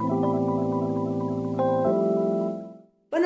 Thank you.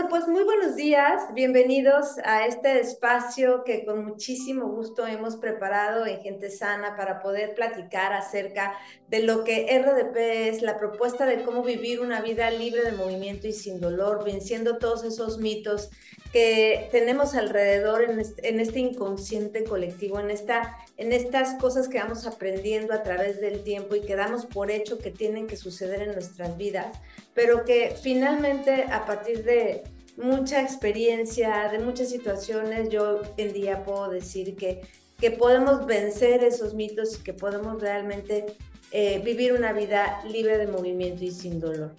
Pues muy buenos días, bienvenidos a este espacio que con muchísimo gusto hemos preparado en Gente Sana para poder platicar acerca de lo que RDP es, la propuesta de cómo vivir una vida libre de movimiento y sin dolor, venciendo todos esos mitos que tenemos alrededor en este, inconsciente colectivo, en, esta, en estas cosas que vamos aprendiendo a través del tiempo y que damos por hecho que tienen que suceder en nuestras vidas, pero que finalmente a partir de mucha experiencia, de muchas situaciones, yo en día puedo decir que, que podemos vencer esos mitos y que podemos realmente eh, vivir una vida libre de movimiento y sin dolor.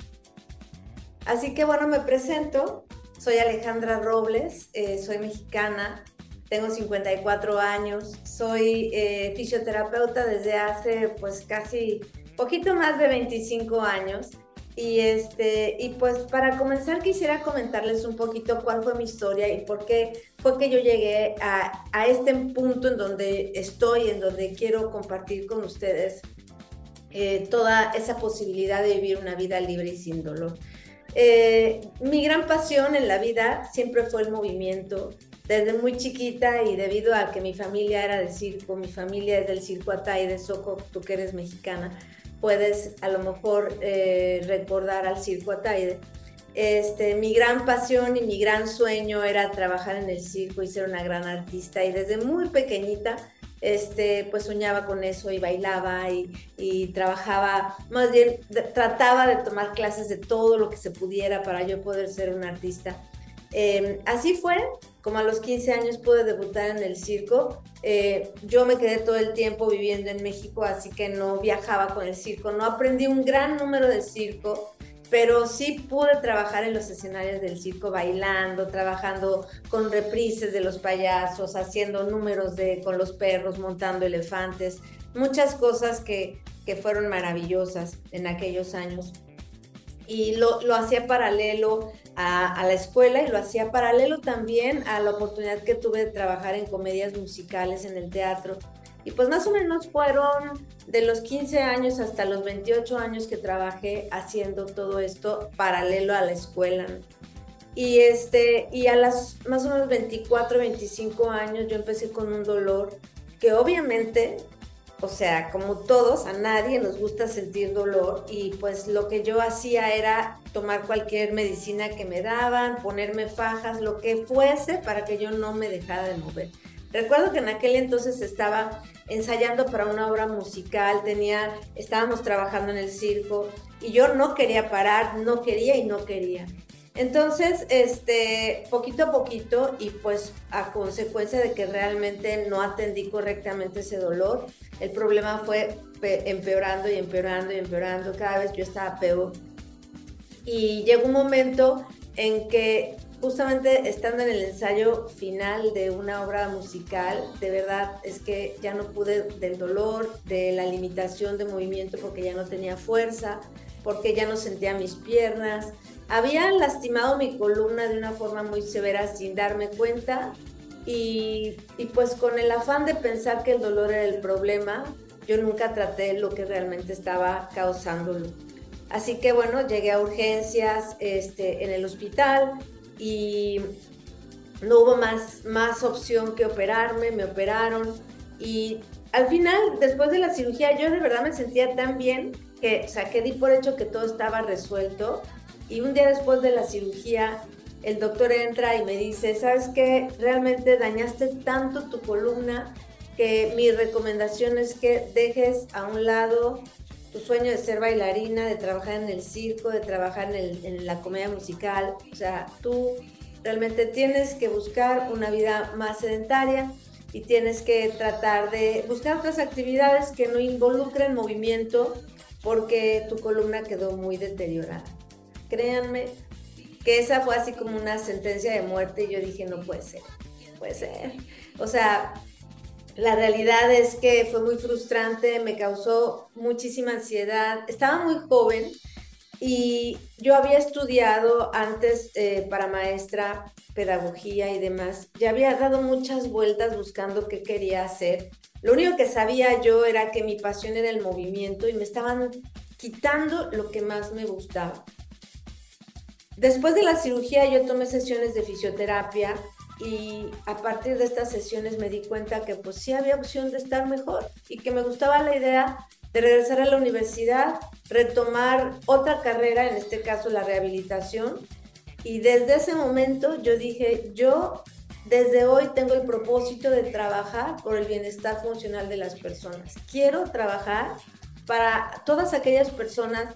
Así que bueno, me presento. Soy Alejandra Robles, eh, soy mexicana, tengo 54 años, soy eh, fisioterapeuta desde hace pues casi poquito más de 25 años. Y, este, y pues para comenzar quisiera comentarles un poquito cuál fue mi historia y por qué fue que yo llegué a, a este punto en donde estoy, en donde quiero compartir con ustedes eh, toda esa posibilidad de vivir una vida libre y sin dolor. Eh, mi gran pasión en la vida siempre fue el movimiento. Desde muy chiquita y debido a que mi familia era de circo, mi familia es del circo Atay de Soco, tú que eres mexicana, puedes a lo mejor eh, recordar al circo Ataide. Este, mi gran pasión y mi gran sueño era trabajar en el circo y ser una gran artista y desde muy pequeñita este, pues soñaba con eso y bailaba y, trabajaba, más bien trataba de tomar clases de todo lo que se pudiera para yo poder ser un artista. Em, así fue, como a los 15 años pude debutar en el circo. Eh, yo me quedé todo el tiempo viviendo en México, así que no viajaba con el circo, no aprendí un gran número de circo pero sí pude trabajar en los escenarios del circo bailando, trabajando con reprises de los payasos, haciendo números de, con los perros, montando elefantes, muchas cosas que, que fueron maravillosas en aquellos años. Y lo, lo hacía paralelo a, la escuela y lo hacía paralelo también a la oportunidad que tuve de trabajar en comedias musicales en el teatro y pues más o menos fueron de los 15 años hasta los 28 años que trabajé haciendo todo esto paralelo a la escuela. Y, este, y a las más o menos 24, 25 años yo empecé con un dolor que obviamente, o sea, como todos, a nadie nos gusta sentir dolor y pues lo que yo hacía era tomar cualquier medicina que me daban, ponerme fajas, lo que fuese para que yo no me dejara de mover. Recuerdo que en aquel entonces estaba ensayando para una obra musical, tenía, estábamos trabajando en el circo y yo no quería parar, no quería y no quería. Entonces, este, poquito a poquito y pues a consecuencia de que realmente no atendí correctamente ese dolor, el problema fue empeorando y empeorando y empeorando, cada vez yo estaba peor. Y llegó un momento en que justamente estando en el ensayo final de una obra musical, de verdad es que ya no pude del dolor, de la limitación de movimiento porque ya no tenía fuerza, porque ya no sentía mis piernas. Había lastimado mi columna de una forma muy severa sin darme cuenta y, pues con el afán de pensar que el dolor era el problema, yo nunca traté lo que realmente estaba causándolo. Así que bueno, llegué a urgencias este, en el hospital, y no hubo más, más opción que operarme, me operaron y al final, después de la cirugía, yo de verdad me sentía tan bien que, o sea, que por hecho que todo estaba resuelto y un día después de la cirugía, el doctor entra y me dice, ¿sabes qué? Realmente dañaste tanto tu columna que mi recomendación es que dejes a un lado tu sueño de ser bailarina, de trabajar en el circo, de trabajar en, la comedia musical. O sea, tú realmente tienes que buscar una vida más sedentaria y tienes que tratar de buscar otras actividades que no involucren movimiento porque tu columna quedó muy deteriorada. Créanme que esa fue así como una sentencia de muerte y yo dije, no puede ser, puede ser. O sea, la realidad es que fue muy frustrante, me causó muchísima ansiedad. Estaba muy joven y yo había estudiado antes eh, para maestra pedagogía y demás. Ya había dado muchas vueltas buscando qué quería hacer. Lo único que sabía yo era que mi pasión era el movimiento y me estaban quitando lo que más me gustaba. Después de la cirugía yo tomé sesiones de fisioterapia y a partir de estas sesiones me di cuenta que pues sí había opción de estar mejor y que me gustaba la idea de regresar a la universidad, retomar otra carrera, en este caso la rehabilitación. Y desde ese momento yo dije, yo desde hoy tengo el propósito de trabajar por el bienestar funcional de las personas. Quiero trabajar para todas aquellas personas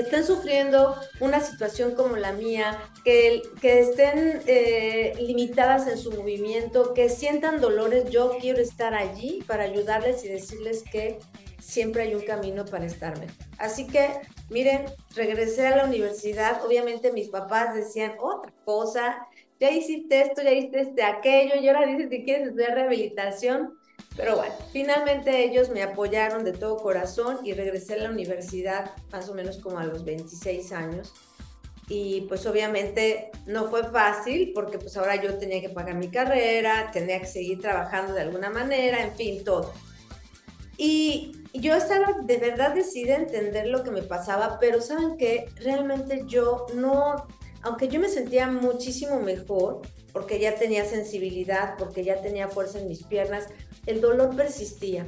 estén sufriendo una situación como la mía, que, que estén eh, limitadas en su movimiento, que sientan dolores, yo quiero estar allí para ayudarles y decirles que siempre hay un camino para estar. Así que, miren, regresé a la universidad, obviamente mis papás decían otra cosa, ya hiciste esto, ya hiciste este, aquello, y ahora dices que quieres estudiar rehabilitación. Pero bueno, finalmente ellos me apoyaron de todo corazón y regresé a la universidad más o menos como a los 26 años. Y pues obviamente no fue fácil porque pues ahora yo tenía que pagar mi carrera, tenía que seguir trabajando de alguna manera, en fin, todo. Y yo estaba de verdad decidida a entender lo que me pasaba, pero saben que realmente yo no, aunque yo me sentía muchísimo mejor, porque ya tenía sensibilidad, porque ya tenía fuerza en mis piernas, el dolor persistía.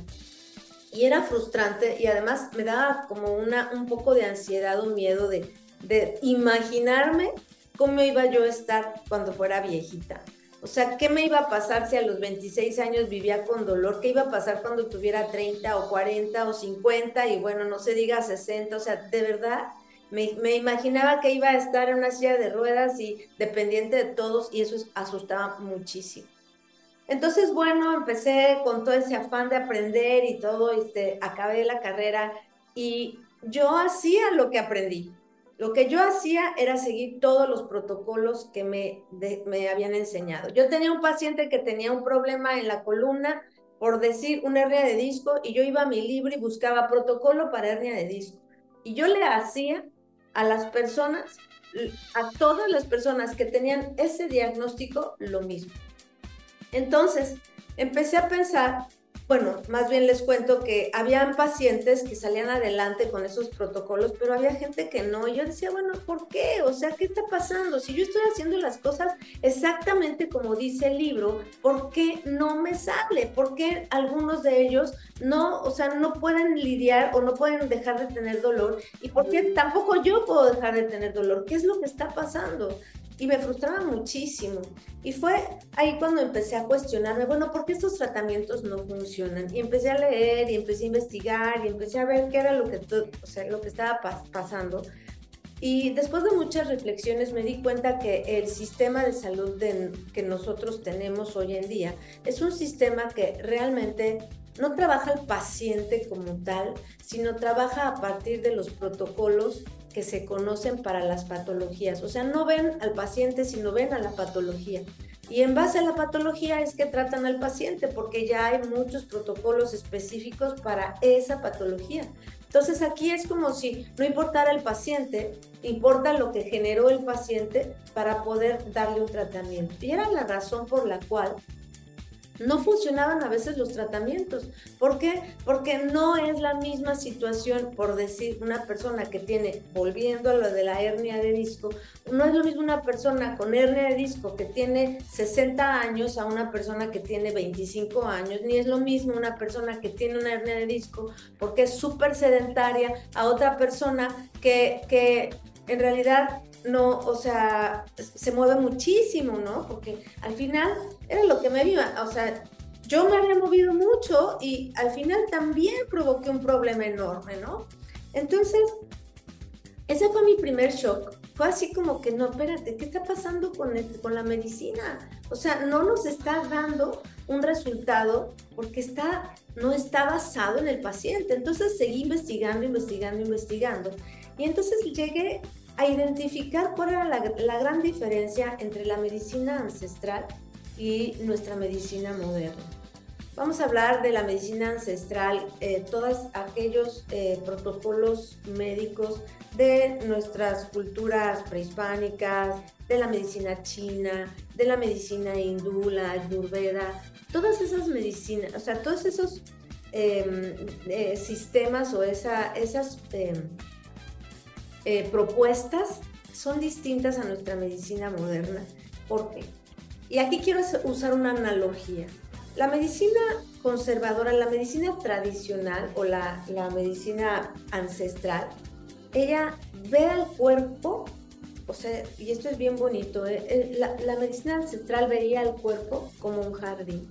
Y era frustrante y además me daba como una, un poco de ansiedad o miedo de, de imaginarme cómo iba yo a estar cuando fuera viejita. O sea, ¿qué me iba a pasar si a los 26 años vivía con dolor? ¿Qué iba a pasar cuando tuviera 30 o 40 o 50 y bueno, no se diga 60? O sea, de verdad, me, me, imaginaba que iba a estar en una silla de ruedas y dependiente de todos y eso asustaba muchísimo. Entonces, bueno, empecé con todo ese afán de aprender y todo, este, acabé la carrera y yo hacía lo que aprendí. Lo que yo hacía era seguir todos los protocolos que me, me habían enseñado. Yo tenía un paciente que tenía un problema en la columna, por decir, una hernia de disco, y yo iba a mi libro y buscaba protocolo para hernia de disco. Y yo le hacía a las personas, a todas las personas que tenían ese diagnóstico, lo mismo. Entonces, empecé a pensar bueno, más bien les cuento que habían pacientes que salían adelante con esos protocolos, pero había gente que no. Yo decía, bueno, ¿por qué? O sea, ¿qué está pasando? Si yo estoy haciendo las cosas exactamente como dice el libro, ¿por qué no me sale? ¿Por qué algunos de ellos no, o sea, no pueden lidiar o no pueden dejar de tener dolor? ¿Y por qué tampoco yo puedo dejar de tener dolor? ¿Qué es lo que está pasando? Y me frustraba muchísimo. Y fue ahí cuando empecé a cuestionarme, bueno, ¿por qué estos tratamientos no funcionan? Y empecé a leer y empecé a investigar y empecé a ver qué era lo que, o sea, lo que estaba pasando. Y después de muchas reflexiones me di cuenta que el sistema de salud que nosotros tenemos hoy en día es un sistema que realmente no trabaja el paciente como tal, sino trabaja a partir de los protocolos que se conocen para las patologías. O sea, no ven al paciente, sino ven a la patología. Y en base a la patología es que tratan al paciente, porque ya hay muchos protocolos específicos para esa patología. Entonces aquí es como si no importara el paciente, importa lo que generó el paciente para poder darle un tratamiento. Y era la razón por la cual no funcionaban a veces los tratamientos. ¿Por qué? Porque no es la misma situación, por decir, una persona que tiene, volviendo a lo de la hernia de disco, no es lo mismo una persona con hernia de disco que tiene 60 años a una persona que tiene 25 años, ni es lo mismo una persona que tiene una hernia de disco porque es súper sedentaria a otra persona que, que en realidad no, o sea, se mueve muchísimo, ¿no? Porque al final era lo que me iba, o sea, yo me había movido mucho y al final también provoqué un problema enorme, ¿no? Entonces, ese fue mi primer shock. Fue así como que, no, espérate, ¿qué está pasando con, con la medicina? O sea, no nos está dando un resultado porque está, no está basado en el paciente. Entonces seguí investigando, investigando, investigando. Y entonces llegué a identificar cuál era la, gran diferencia entre la medicina ancestral y nuestra medicina moderna. Vamos a hablar de la medicina ancestral, eh, todos aquellos eh, protocolos médicos de nuestras culturas prehispánicas, de la medicina china, de la medicina hindú, la ayurveda, todas esas medicinas, o sea, todos esos em, eh, sistemas o esa, esas em, eh, propuestas son distintas a nuestra medicina moderna. ¿Por qué? Y aquí quiero usar una analogía. La medicina conservadora, la medicina tradicional o la, medicina ancestral, ella ve al cuerpo, o sea, y esto es bien bonito, ¿eh? Eh, la, la, medicina ancestral veía al cuerpo como un jardín.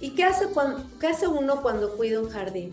¿Y qué hace, cuando, qué hace uno cuando cuida un jardín?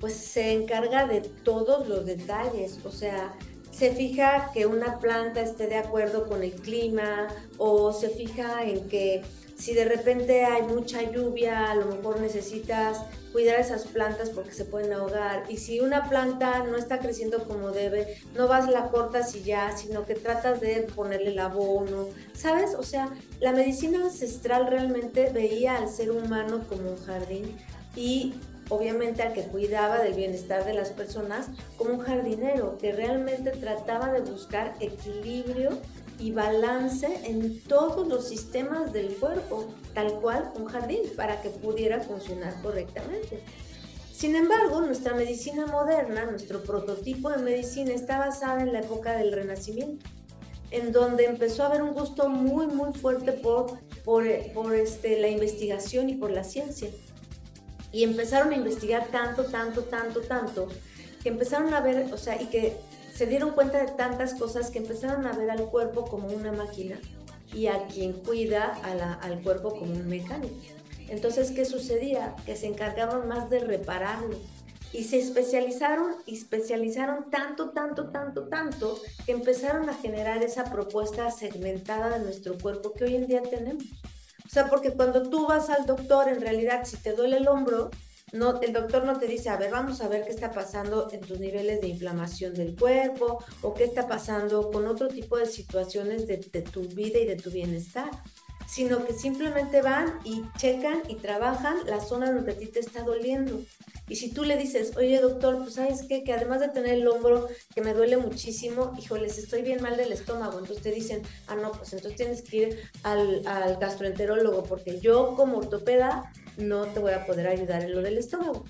Pues se encarga de todos los detalles, o sea, se fija que una planta esté de acuerdo con el clima o se fija en que si de repente hay mucha lluvia, a lo mejor necesitas cuidar esas plantas porque se pueden ahogar. Y si una planta no está creciendo como debe, no vas, la cortas y ya, sino que tratas de ponerle el abono. ¿Sabes? O sea, la medicina ancestral realmente veía al ser humano como un jardín y obviamente al que cuidaba del bienestar de las personas como un jardinero, que realmente trataba de buscar equilibrio y balance en todos los sistemas del cuerpo, tal cual un jardín, para que pudiera funcionar correctamente. Sin embargo, nuestra medicina moderna, nuestro prototipo de medicina está basada en la época del Renacimiento, en donde empezó a haber un gusto muy, muy fuerte por, por, por este, la investigación y por la ciencia. Y empezaron a investigar tanto, tanto, tanto, tanto, que empezaron a ver, o sea, y que se dieron cuenta de tantas cosas que empezaron a ver al cuerpo como una máquina y a quien cuida al cuerpo como un mecánico. Entonces, ¿qué sucedía? Que se encargaban más de repararlo y se especializaron y especializaron tanto, tanto, tanto, tanto que empezaron a generar esa propuesta segmentada de nuestro cuerpo que hoy en día tenemos. O sea, porque cuando tú vas al doctor, en realidad, si te duele el hombro, no, el doctor no te dice, a ver, vamos a ver qué está pasando en tus niveles de inflamación del cuerpo o qué está pasando con otro tipo de situaciones de, de tu vida y de tu bienestar, sino que simplemente van y checan y trabajan la zona donde a ti te está doliendo. Y si tú le dices, oye doctor, pues sabes qué, que además de tener el hombro que me duele muchísimo, híjoles, estoy bien mal del estómago, entonces te dicen, ah, no, pues entonces tienes que ir al, al gastroenterólogo, porque yo como ortopeda no te voy a poder ayudar en lo del estómago.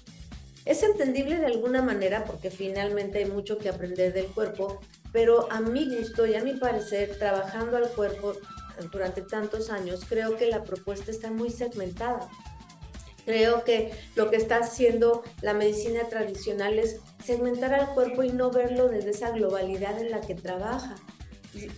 Es entendible de alguna manera porque finalmente hay mucho que aprender del cuerpo, pero a mi gusto y a mi parecer, trabajando al cuerpo durante tantos años, creo que la propuesta está muy segmentada. Creo que lo que está haciendo la medicina tradicional es segmentar al cuerpo y no verlo desde esa globalidad en la que trabaja.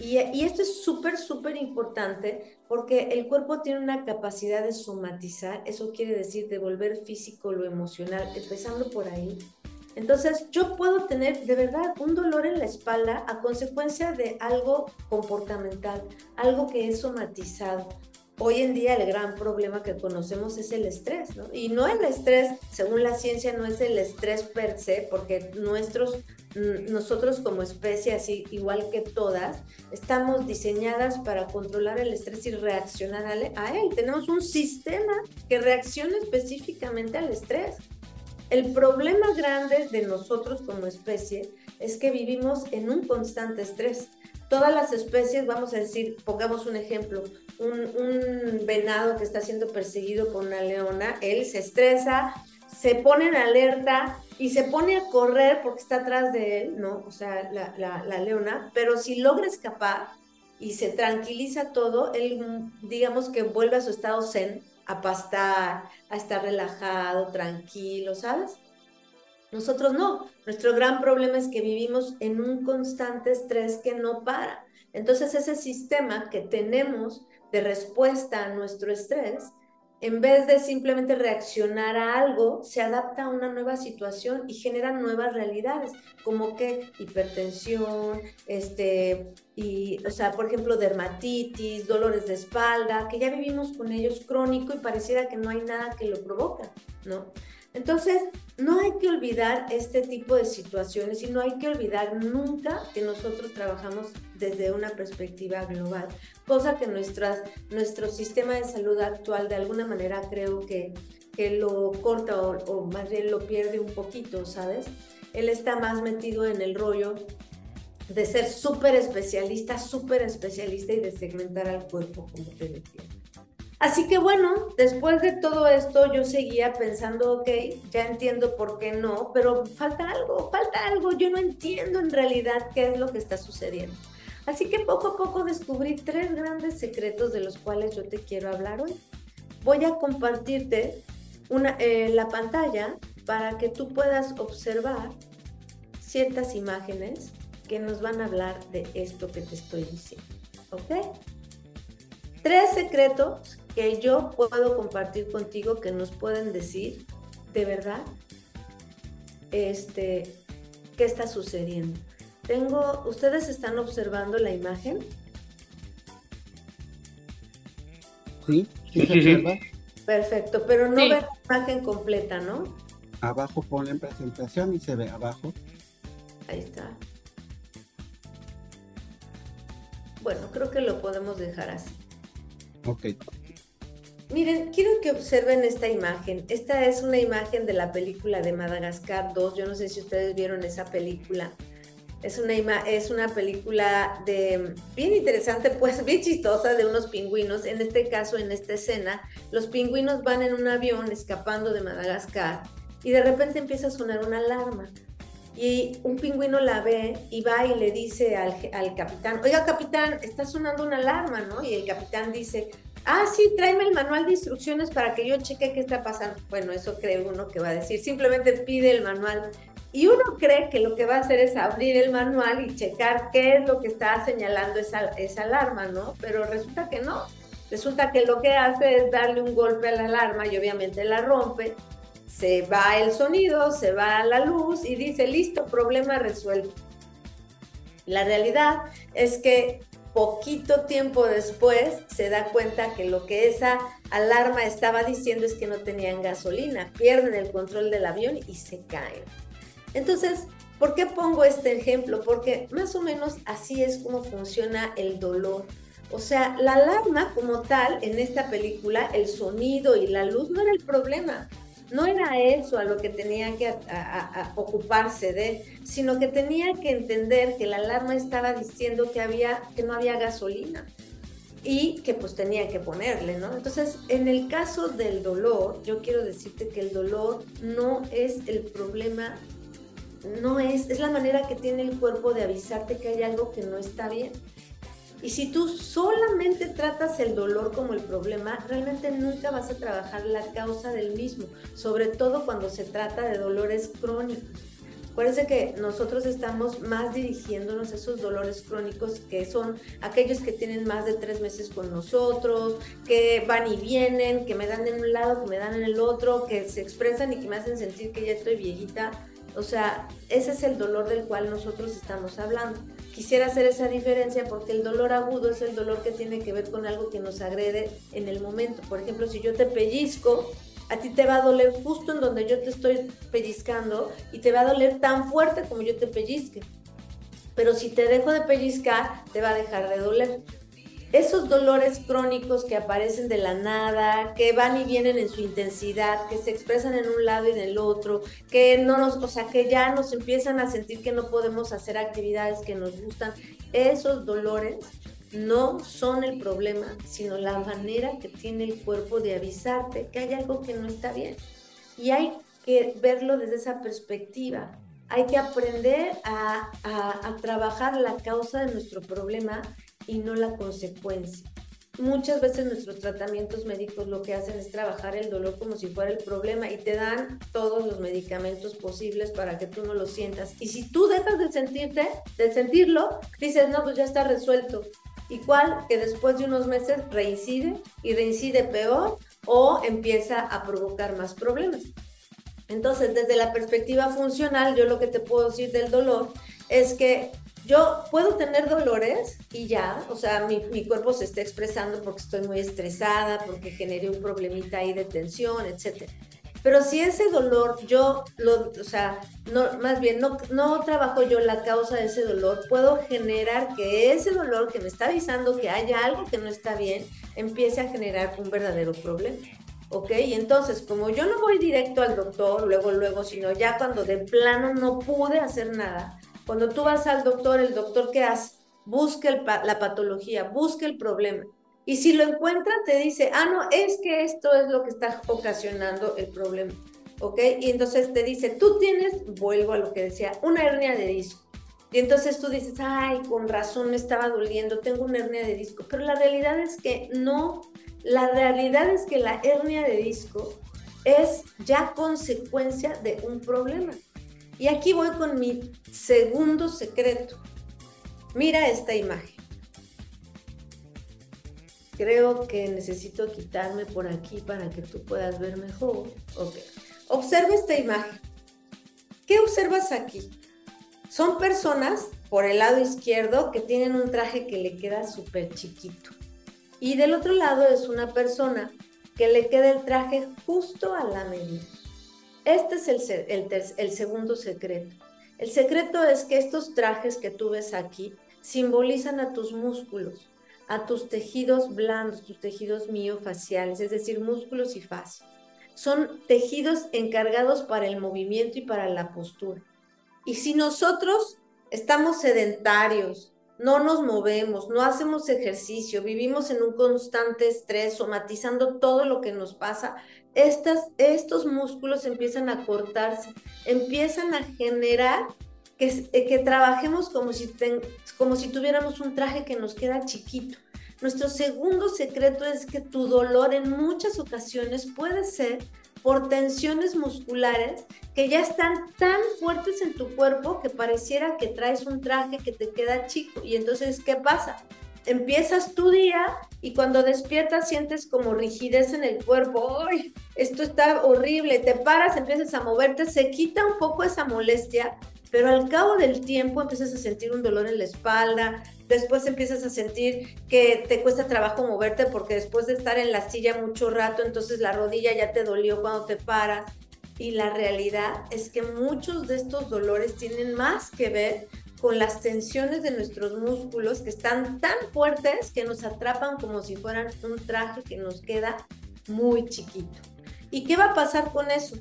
Y, esto es súper, súper importante porque el cuerpo tiene una capacidad de somatizar, eso quiere decir de volver físico lo emocional, empezando por ahí. Entonces, yo puedo tener de verdad un dolor en la espalda a consecuencia de algo comportamental, algo que es somatizado. Hoy en día el gran problema que conocemos es el estrés, ¿no? Y no el estrés, según la ciencia, no es el estrés per se, porque nuestros Mm, nosotros como especie, así igual que todas, estamos diseñadas para controlar el estrés y reaccionar a él. Tenemos un sistema que reacciona específicamente al estrés. El problema grande de nosotros como especie es que vivimos en un constante estrés. Todas las especies, vamos a decir, pongamos un ejemplo, un, venado que está siendo perseguido por una leona, él se estresa, se pone en alerta, y se pone a correr porque está atrás de él, ¿no? O sea, la, la, leona, pero si logra escapar y se tranquiliza todo, él, digamos que vuelve a su estado zen, a pastar, a estar relajado, tranquilo, ¿sabes? Nosotros no. Nuestro gran problema es que vivimos en un constante estrés que no para. Entonces ese sistema que tenemos de respuesta a nuestro estrés en vez de simplemente reaccionar a algo, se adapta a una nueva situación y genera nuevas realidades, como que hipertensión, este, y, o sea, por ejemplo, dermatitis, dolores de espalda, que ya vivimos con ellos crónico y pareciera que no hay nada que lo provoca, ¿no? Entonces, no hay que olvidar este tipo de situaciones y no hay que olvidar nunca que nosotros trabajamos desde una perspectiva global, cosa que nuestro sistema de salud actual de alguna manera creo que, que lo corta o, o más bien lo pierde un poquito, ¿sabes? Él está más metido en el rollo de ser súper especialista, súper especialista y de segmentar al cuerpo, como te decía. Así que bueno, después de todo esto yo seguía pensando, ok, ya entiendo por qué no, pero falta algo, falta algo, yo no entiendo en realidad qué es lo que está sucediendo. Así que poco a poco descubrí tres grandes secretos de los cuales yo te quiero hablar hoy. Voy a compartirte una, eh, la pantalla para que tú puedas observar ciertas imágenes que nos van a hablar de esto que te estoy diciendo. ¿Ok? Tres secretos que yo puedo compartir contigo que nos pueden decir de verdad este, qué está sucediendo. Tengo, ¿ustedes están observando la imagen? Sí, sí, sí, Perfecto, pero no ve la imagen completa, ¿no? Abajo ponen presentación y se ve abajo. Ahí está. Bueno, creo que lo podemos dejar así. Ok. Miren, quiero que observen esta imagen. Esta es una imagen de la película de Madagascar 2. Yo no sé si ustedes vieron esa película. Es una, es una película de, bien interesante, pues bien chistosa, de unos pingüinos. En este caso, en esta escena, los pingüinos van en un avión escapando de Madagascar y de repente empieza a sonar una alarma. Y un pingüino la ve y va y le dice al, al capitán, oiga capitán, está sonando una alarma, ¿no? Y el capitán dice, ah, sí, tráeme el manual de instrucciones para que yo cheque qué está pasando. Bueno, eso cree uno que va a decir, simplemente pide el manual y uno cree que lo que va a hacer es abrir el manual y checar qué es lo que está señalando esa, esa alarma, ¿no? Pero resulta que no. Resulta que lo que hace es darle un golpe a la alarma y obviamente la rompe. Se va el sonido, se va la luz y dice, listo, problema resuelto. La realidad es que poquito tiempo después se da cuenta que lo que esa alarma estaba diciendo es que no tenían gasolina, pierden el control del avión y se caen. Entonces, ¿por qué pongo este ejemplo? Porque más o menos así es como funciona el dolor. O sea, la alarma como tal en esta película, el sonido y la luz no era el problema. No era eso a lo que tenía que ocuparse de, sino que tenía que entender que la alarma estaba diciendo que había que no había gasolina y que pues tenía que ponerle, ¿no? Entonces, en el caso del dolor, yo quiero decirte que el dolor no es el problema no es, es la manera que tiene el cuerpo de avisarte que hay algo que no está bien. Y si tú solamente tratas el dolor como el problema, realmente nunca vas a trabajar la causa del mismo, sobre todo cuando se trata de dolores crónicos. Acuérdense que nosotros estamos más dirigiéndonos a esos dolores crónicos que son aquellos que tienen más de tres meses con nosotros, que van y vienen, que me dan en un lado, que me dan en el otro, que se expresan y que me hacen sentir que ya estoy viejita o sea, ese es el dolor del cual nosotros estamos hablando. Quisiera hacer esa diferencia porque el dolor agudo es el dolor que tiene que ver con algo que nos agrede en el momento. Por ejemplo, si yo te pellizco, a ti te va a doler justo en donde yo te estoy pellizcando y te va a doler tan fuerte como yo te pellizque. Pero si te dejo de pellizcar, te va a dejar de doler esos dolores crónicos que aparecen de la nada, que van y vienen en su intensidad, que se expresan en un lado y en el otro, que no nos, o sea, que ya nos empiezan a sentir que no podemos hacer actividades que nos gustan, esos dolores no son el problema, sino la manera que tiene el cuerpo de avisarte que hay algo que no está bien. Y hay que verlo desde esa perspectiva. Hay que aprender a, a trabajar la causa de nuestro problema y no la consecuencia. Muchas veces nuestros tratamientos médicos lo que hacen es trabajar el dolor como si fuera el problema y te dan todos los medicamentos posibles para que tú no lo sientas. Y si tú dejas de sentirte, de sentirlo, dices, no, pues ya está resuelto. Igual que después de unos meses reincide y reincide peor o empieza a provocar más problemas. Entonces, desde la perspectiva funcional, yo lo que te puedo decir del dolor es que yo puedo tener dolores y ya, o sea, mi, mi, cuerpo se está expresando porque estoy muy estresada, porque generé un problemita ahí de tensión, etc. Pero si ese dolor yo, lo, o sea, no, más bien no, no trabajo yo la causa de ese dolor, puedo generar que ese dolor que me está avisando que haya algo que no está bien, empiece a generar un verdadero problema. ¿ok? Y entonces, como yo no voy directo al doctor, luego, luego, sino ya cuando de plano no pude hacer nada, cuando tú vas al doctor, el doctor ¿qué hace? Busca la patología, busca el problema. Y si lo encuentran, te dice, ah, no, es que esto es lo que está ocasionando el problema. ¿Ok? Y entonces te dice, tú tienes, vuelvo a lo que decía, una hernia de disco. Y entonces tú dices, ay, con razón me estaba doliendo, tengo una hernia de disco. Pero la realidad es que no, la realidad es que la hernia de disco es ya consecuencia de un problema. Y aquí voy con mi segundo secreto. Mira esta imagen. Creo que necesito quitarme por aquí para que tú puedas ver mejor. Ok. Observa esta imagen. ¿Qué observas aquí? Son personas por el lado izquierdo que tienen un traje que le queda súper chiquito. Y del otro lado es una persona que le queda el traje justo a la medida. Este es el, segundo secreto. El secreto es que estos trajes que tú ves aquí simbolizan a tus músculos, a tus tejidos blandos, tus tejidos miofaciales, es decir, músculos y fascias. Son tejidos encargados para el movimiento y para la postura. Y si nosotros estamos sedentarios, no nos movemos, no hacemos ejercicio, vivimos en un constante estrés, somatizando todo lo que nos pasa, estas, estos músculos empiezan a cortarse, empiezan a generar que, que trabajemos como si, como si tuviéramos un traje que nos queda chiquito. Nuestro segundo secreto es que tu dolor en muchas ocasiones puede ser por tensiones musculares que ya están tan fuertes en tu cuerpo que pareciera que traes un traje que te queda chico. Y entonces, ¿qué pasa? Empiezas tu día y cuando despiertas sientes como rigidez en el cuerpo. ¡Ay! Esto está horrible. Te paras, empiezas a moverte, se quita un poco esa molestia, pero al cabo del tiempo empiezas a sentir un dolor en la espalda, después empiezas a sentir que te cuesta trabajo moverte porque después de estar en la silla mucho rato, entonces la rodilla ya te dolió cuando te paras. Y la realidad es que muchos de estos dolores tienen más que ver con las tensiones de nuestros músculos que están tan fuertes que nos atrapan como si fueran un traje que nos queda muy chiquito. ¿Y qué va a pasar con eso?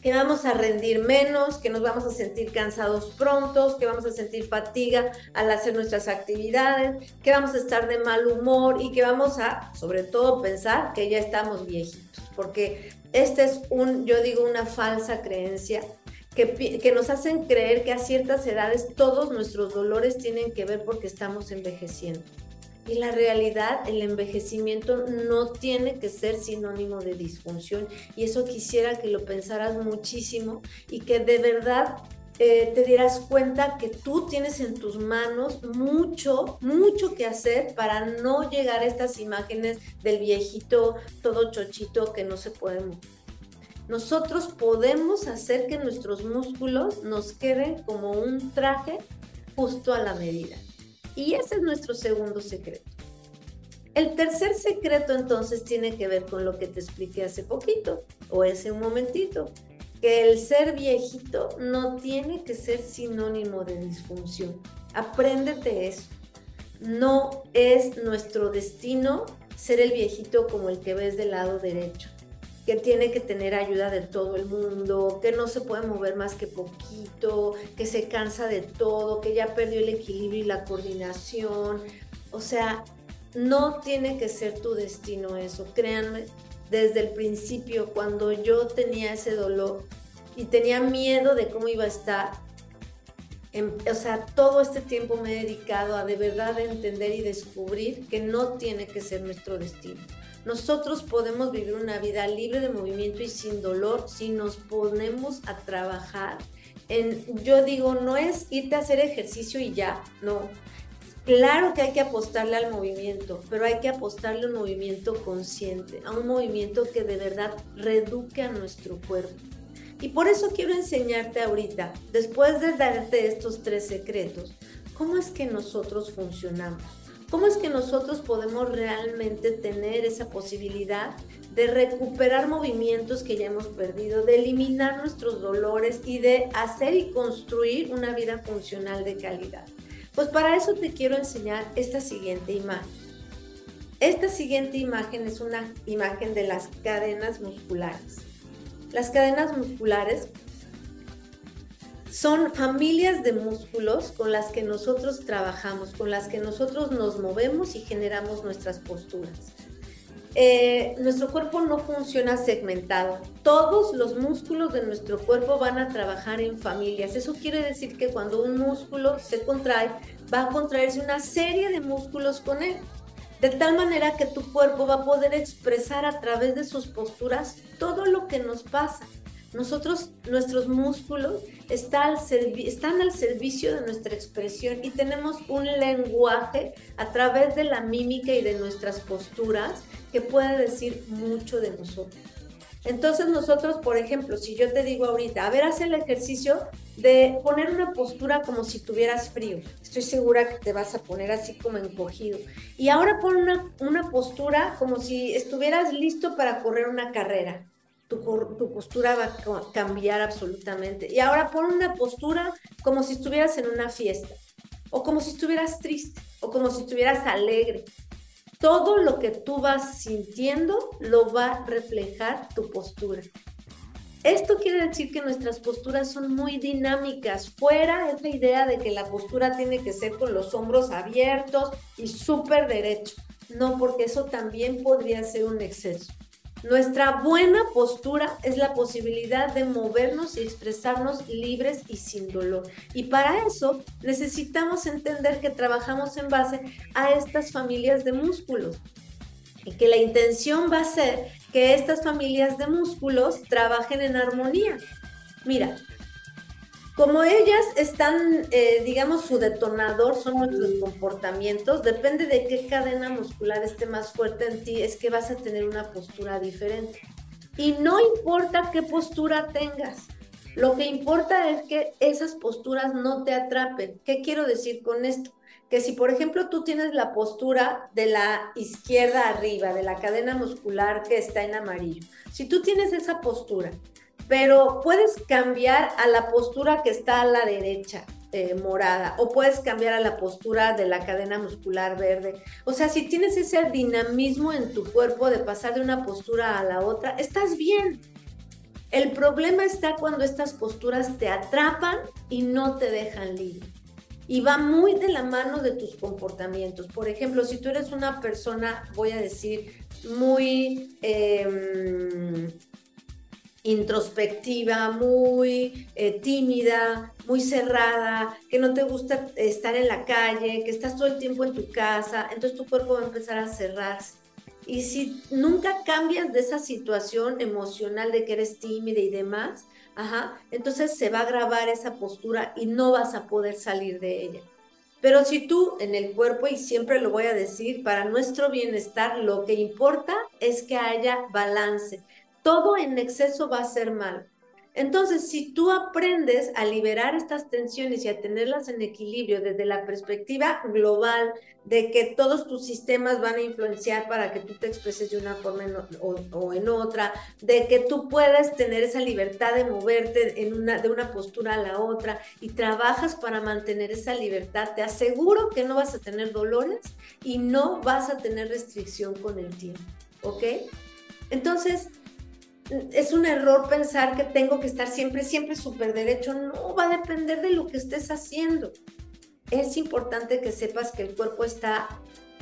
que vamos a rendir menos, que nos vamos a sentir cansados prontos, que vamos a sentir fatiga al hacer nuestras actividades, que vamos a estar de mal humor y que vamos a, sobre todo, pensar que ya estamos viejitos, porque este es un, yo digo, una falsa creencia que, nos hacen creer que a ciertas edades todos nuestros dolores tienen que ver porque estamos envejeciendo. Y la realidad, el envejecimiento no tiene que ser sinónimo de disfunción. Y eso quisiera que lo pensaras muchísimo y que de verdad eh, te dieras cuenta que tú tienes en tus manos mucho, mucho que hacer para no llegar a estas imágenes del viejito todo chochito que no se puede mover. Nosotros podemos hacer que nuestros músculos nos queden como un traje justo a la medida. Y ese es nuestro segundo secreto. El tercer secreto entonces tiene que ver con lo que te expliqué hace poquito o ese un momentito, que el ser viejito no tiene que ser sinónimo de disfunción. Apréndete eso. No es nuestro destino ser el viejito como el que ves del lado derecho que tiene que tener ayuda de todo el mundo, que no se puede mover más que poquito, que se cansa de todo, que ya perdió el equilibrio y la coordinación. O sea, no tiene que ser tu destino eso. Créanme, desde el principio, cuando yo tenía ese dolor y tenía miedo de cómo iba a estar, o sea, todo este tiempo me he dedicado a de verdad entender y descubrir que no tiene que ser nuestro destino. Nosotros podemos vivir una vida libre de movimiento y sin dolor si nos ponemos a trabajar. En, yo digo, no es irte a hacer ejercicio y ya, no. Claro que hay que apostarle al movimiento, pero hay que apostarle a un movimiento consciente, a un movimiento que de verdad reduque a nuestro cuerpo. Y por eso quiero enseñarte ahorita, después de darte estos tres secretos, cómo es que nosotros funcionamos. ¿Cómo es que nosotros podemos realmente tener esa posibilidad de recuperar movimientos que ya hemos perdido, de eliminar nuestros dolores y de hacer y construir una vida funcional de calidad? Pues para eso te quiero enseñar esta siguiente imagen. Esta siguiente imagen es una imagen de las cadenas musculares. Las cadenas musculares son familias de músculos con las que nosotros trabajamos, con las que nosotros nos movemos y generamos nuestras posturas. Eh, nuestro cuerpo no funciona segmentado. Todos los músculos de nuestro cuerpo van a trabajar en familias. Eso quiere decir que cuando un músculo se contrae, va a contraerse una serie de músculos con él. De tal manera que tu cuerpo va a poder expresar a través de sus posturas todo lo que nos pasa. Nosotros, nuestros músculos están al, servicio de nuestra expresión y tenemos un lenguaje a través de la mímica y de nuestras posturas que puede decir mucho de nosotros. Entonces nosotros, por ejemplo, si yo te digo ahorita, a ver, haz el ejercicio de poner una postura como si tuvieras frío. Estoy segura que te vas a poner así como encogido. Y ahora pon una postura como si estuvieras listo para correr una carrera tu, postura va a cambiar absolutamente. Y ahora pon una postura como si estuvieras en una fiesta, o como si estuvieras triste, o como si estuvieras alegre. Todo lo que tú vas sintiendo lo va a reflejar tu postura. Esto quiere decir que nuestras posturas son muy dinámicas. Fuera esa idea de que la postura tiene que ser con los hombros abiertos y súper derecho. No, porque eso también podría ser un exceso. Nuestra buena postura es la posibilidad de movernos y expresarnos libres y sin dolor. Y para eso necesitamos entender que trabajamos en base a estas familias de músculos y que la intención va a ser que estas familias de músculos trabajen en armonía. Mira, como ellas están, eh, digamos, su detonador son nuestros comportamientos, depende de qué cadena muscular esté más fuerte en ti, es que vas a tener una postura diferente. Y no importa qué postura tengas, lo que importa es que esas posturas no te atrapen. ¿Qué quiero decir con esto? Que si, por ejemplo, tú tienes la postura de la izquierda arriba, de la cadena muscular que está en amarillo, si tú tienes esa postura pero puedes cambiar a la postura que está a la derecha. Eh, morada o puedes cambiar a la postura de la cadena muscular verde. O sea, si tienes ese dinamismo en tu cuerpo de pasar de una postura a la otra, estás bien. El problema está cuando estas posturas te atrapan y no te dejan libre. Y va muy de la mano de tus comportamientos. Por ejemplo, si tú eres una persona, voy a decir, muy... Em, introspectiva, muy eh, tímida, muy cerrada, que no te gusta estar en la calle, que estás todo el tiempo en tu casa, entonces tu cuerpo va a empezar a cerrarse. Y si nunca cambias de esa situación emocional de que eres tímida y demás, ajá, entonces se va a grabar esa postura y no vas a poder salir de ella. Pero si tú en el cuerpo, y siempre lo voy a decir, para nuestro bienestar, lo que importa es que haya balance todo en exceso va a ser mal. Entonces, si tú aprendes a liberar estas tensiones y a tenerlas en equilibrio desde la perspectiva global de que todos tus sistemas van a influenciar para que tú te expreses de una forma o, en otra, de que tú puedes tener esa libertad de moverte de una postura a la otra y trabajas para mantener esa libertad, te aseguro que no vas a tener dolores y no vas a tener restricción con el tiempo. ¿Ok? Entonces, es un error pensar que tengo que estar siempre, siempre súper derecho. No, va a depender de lo que estés haciendo. Es importante que sepas que el cuerpo está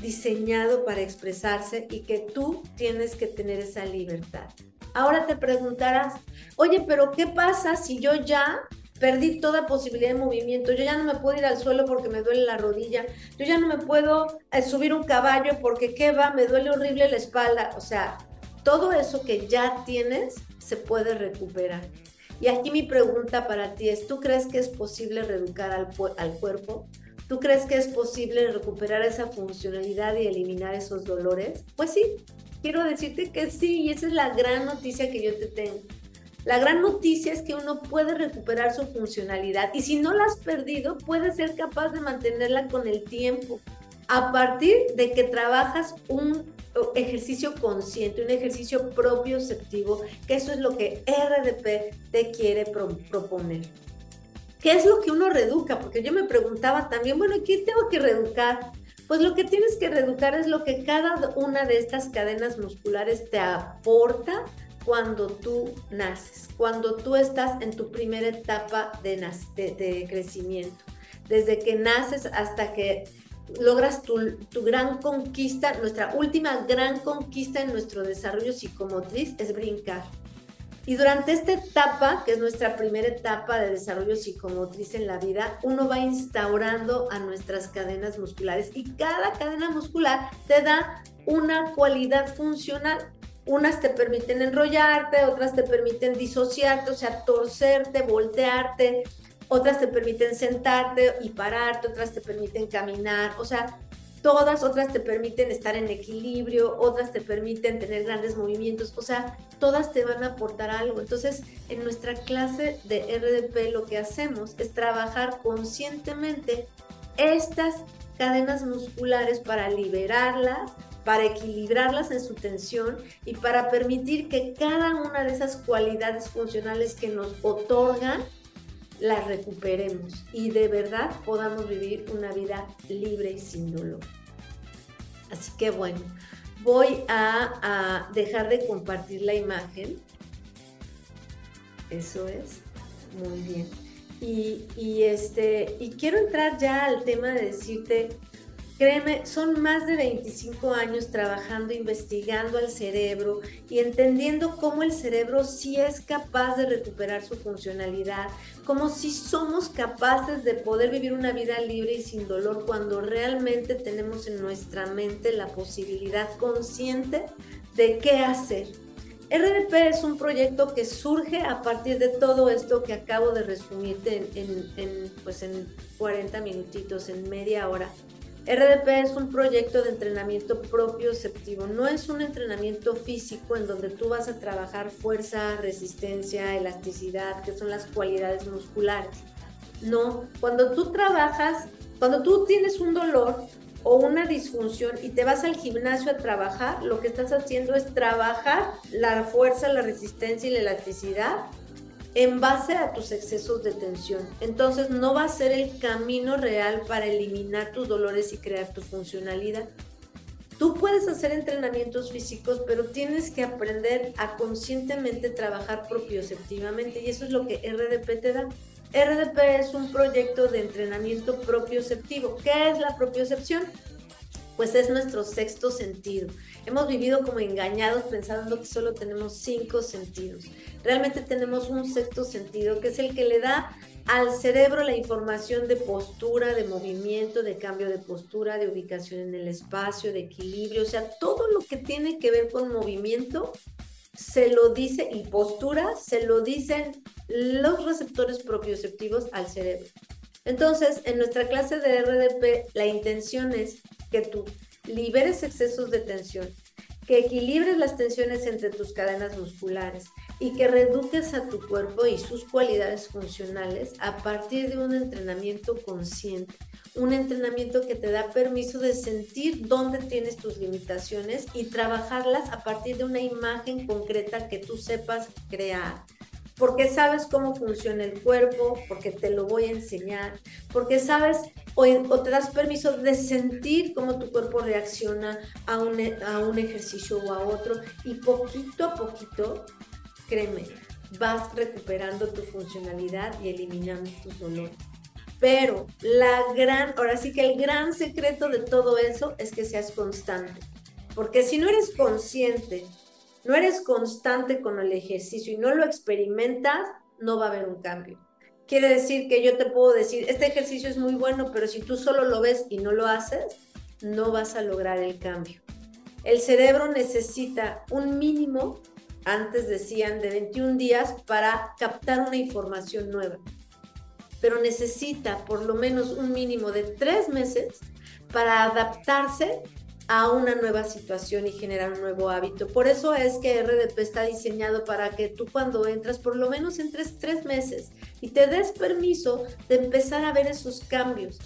diseñado para expresarse y que tú tienes que tener esa libertad. Ahora te preguntarás, oye, pero ¿qué pasa si yo ya perdí toda posibilidad de movimiento? Yo ya no me puedo ir al suelo porque me duele la rodilla, yo ya no me puedo eh, subir un caballo porque qué va, me duele horrible la espalda. O sea, todo eso que ya tienes se puede recuperar. Y aquí mi pregunta para ti es, ¿tú crees que es posible reeducar al, cuerpo? ¿Tú crees que es posible recuperar esa funcionalidad y eliminar esos dolores? Pues sí, quiero decirte que sí, y esa es la gran noticia que yo te tengo. La gran noticia es que uno puede recuperar su funcionalidad y si no la has perdido, puedes ser capaz de mantenerla con el tiempo a partir de que trabajas un ejercicio consciente, un ejercicio propioceptivo, que eso es lo que RDP te quiere proponer. ¿Qué es lo que uno reeduca? Porque yo me preguntaba también, bueno, ¿qué tengo que reeducar? Pues lo que tienes que reeducar es lo que cada una de estas cadenas musculares te aporta cuando tú naces, cuando tú estás en tu primera etapa de, de, crecimiento, desde que naces hasta que logras tu, gran conquista, nuestra última gran conquista en nuestro desarrollo psicomotriz es brincar. Y durante esta etapa, que es nuestra primera etapa de desarrollo psicomotriz en la vida, uno va instaurando a nuestras cadenas musculares y cada cadena muscular te da una cualidad funcional. Unas te permiten enrollarte, otras te permiten disociarte, o sea, torcerte, voltearte, otras te permiten sentarte y pararte, otras te permiten caminar, o sea, todas otras te permiten estar en equilibrio, otras te permiten tener grandes movimientos, o sea, todas te van a aportar algo. Entonces, en nuestra clase de RDP lo que hacemos es trabajar conscientemente estas cadenas musculares para liberarlas, para equilibrarlas en su tensión y para permitir que cada una de esas cualidades funcionales que nos otorgan las recuperemos y de verdad podamos vivir una vida libre y sin dolor. Así que bueno, voy a, dejar de compartir la imagen. Eso es, muy bien. Y, y, este, y quiero entrar ya al tema de decirte Créeme, son más de 25 años trabajando, investigando al cerebro y entendiendo cómo el cerebro sí es capaz de recuperar su funcionalidad, cómo sí somos capaces de poder vivir una vida libre y sin dolor cuando realmente tenemos en nuestra mente la posibilidad consciente de qué hacer. RDP es un proyecto que surge a partir de todo esto que acabo de resumirte en, en pues en 40 minutitos, en media hora RDP es un proyecto de entrenamiento propioceptivo, no es un entrenamiento físico en donde tú vas a trabajar fuerza, resistencia, elasticidad, que son las cualidades musculares. No, cuando tú trabajas, cuando tú tienes un dolor o una disfunción y te vas al gimnasio a trabajar, lo que estás haciendo es trabajar la fuerza, la resistencia y la elasticidad en base a tus excesos de tensión. Entonces no va a ser el camino real para eliminar tus dolores y crear tu funcionalidad. Tú puedes hacer entrenamientos físicos, pero tienes que aprender a conscientemente trabajar propioceptivamente y eso es lo que RDP te da. RDP es un proyecto de entrenamiento propioceptivo. ¿Qué es la propiocepción? Pues es nuestro sexto sentido. Hemos vivido como engañados pensando que solo tenemos cinco sentidos. Realmente tenemos un sexto sentido que es el que le da al cerebro la información de postura, de movimiento, de cambio de postura, de ubicación en el espacio, de equilibrio, o sea, todo lo que tiene que ver con movimiento se lo dice y postura se lo dicen los receptores propioceptivos al cerebro. Entonces, en nuestra clase de RDP, la intención es que tú liberes excesos de tensión, que equilibres las tensiones entre tus cadenas musculares y que reduques a tu cuerpo y sus cualidades funcionales a partir de un entrenamiento consciente, un entrenamiento que te da permiso de sentir dónde tienes tus limitaciones y trabajarlas a partir de una imagen concreta que tú sepas crear porque sabes cómo funciona el cuerpo, porque te lo voy a enseñar, porque sabes o, te das permiso de sentir cómo tu cuerpo reacciona a un, a un ejercicio o a otro y poquito a poquito, créeme, vas recuperando tu funcionalidad y eliminando tus dolores. Pero la gran, ahora sí que el gran secreto de todo eso es que seas constante. Porque si no eres consciente no eres constante con el ejercicio y no lo experimentas, no va a haber un cambio. Quiere decir que yo te puedo decir, este ejercicio es muy bueno, pero si tú solo lo ves y no lo haces, no vas a lograr el cambio. El cerebro necesita un mínimo, antes decían, de 21 días para captar una información nueva, pero necesita por lo menos un mínimo de tres meses para adaptarse a una nueva situación y generar un nuevo hábito. Por eso es que RDP está diseñado para que tú cuando entras, por lo menos entres tres meses y te des permiso de empezar a ver esos cambios.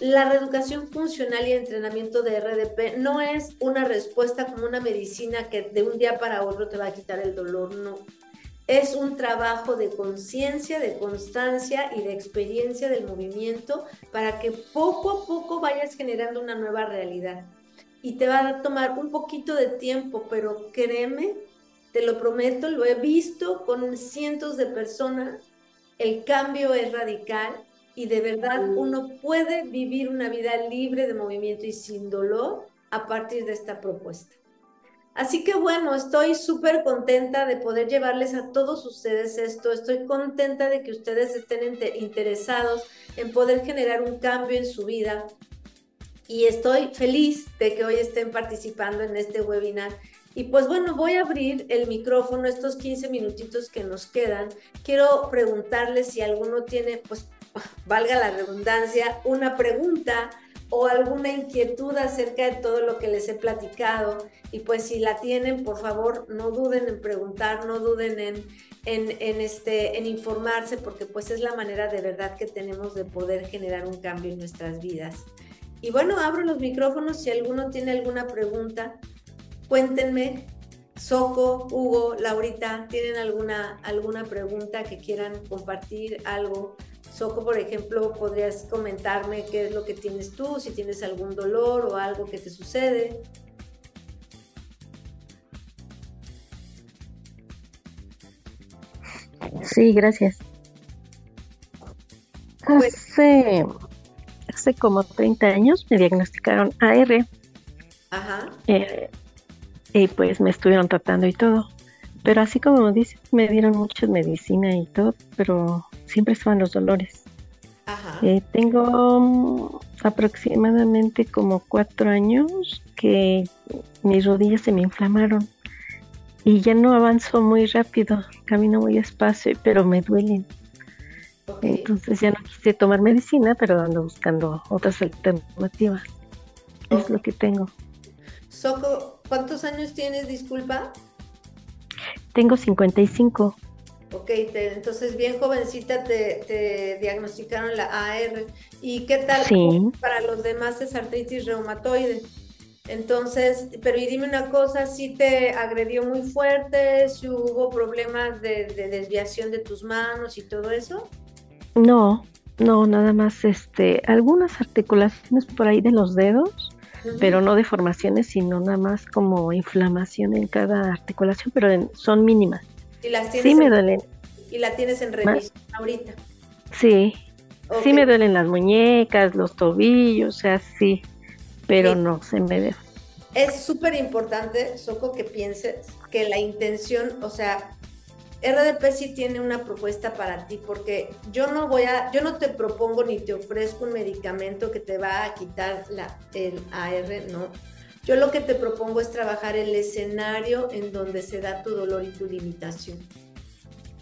La reeducación funcional y entrenamiento de RDP no es una respuesta como una medicina que de un día para otro te va a quitar el dolor, no. Es un trabajo de conciencia, de constancia y de experiencia del movimiento para que poco a poco vayas generando una nueva realidad y te va a tomar un poquito de tiempo, pero créeme te lo prometo, lo he visto con cientos de personas, el cambio es radical y de verdad uno puede vivir una vida libre de movimiento y sin dolor a partir de esta propuesta. Así que bueno, estoy súper contenta de poder llevarles a todos ustedes esto. Estoy contenta de que ustedes estén interesados en poder generar un cambio en su vida. Y estoy feliz de que hoy estén participando en este webinar. Y pues bueno, voy a abrir el micrófono estos 15 minutitos que nos quedan. Quiero preguntarles si alguno tiene, pues valga la redundancia, una pregunta o alguna inquietud acerca de todo lo que les he platicado. Y pues si la tienen, por favor, no duden en preguntar, no duden en, en, este, en informarse, porque pues es la manera de verdad que tenemos de poder generar un cambio en nuestras vidas. Y bueno, abro los micrófonos si alguno tiene alguna pregunta. Cuéntenme, Soco, Hugo, Laurita, ¿tienen alguna, alguna pregunta que quieran compartir? Algo Soco, por ejemplo, podrías comentarme qué es lo que tienes tú, si tienes algún dolor o algo que te sucede. Sí, gracias. Pues hace, como 30 años me diagnosticaron AR. Ajá. Eh, y pues me estuvieron tratando y todo. Pero así como dices, me dieron mucha medicina y todo, pero siempre estaban los dolores. Eh, tengo mm, aproximadamente como cuatro años que mis rodillas se me inflamaron y ya no avanzo muy rápido, camino muy despacio, pero me duelen. Entonces ya no quise tomar medicina, pero ando buscando otras alternativas. Es lo que tengo. Soco, ¿cuántos años tienes, disculpa? Tengo 55. Ok, entonces bien jovencita te, diagnosticaron la AR. ¿Y qué tal para los demás es artritis reumatoide? Entonces, pero y dime una cosa, ¿si te agredió muy fuerte? ¿Si hubo problemas de, desviación de tus manos y todo eso? No, no, nada más este, algunas articulaciones por ahí de los dedos, pero no deformaciones, sino nada más como inflamación en cada articulación, pero son mínimas. ¿Y las tienes sí me duelen. ¿Y la tienes en revisión ahorita? Sí. Sí me duelen las muñecas, los tobillos, o sea, sí, pero no se me ve. Es súper importante, Soco, que pienses que la intención, o sea, RDP sí tiene una propuesta para ti, porque yo no voy a, yo no te propongo ni te ofrezco un medicamento que te va a quitar la, el AR, no. Yo lo que te propongo es trabajar el escenario en donde se da tu dolor y tu limitación.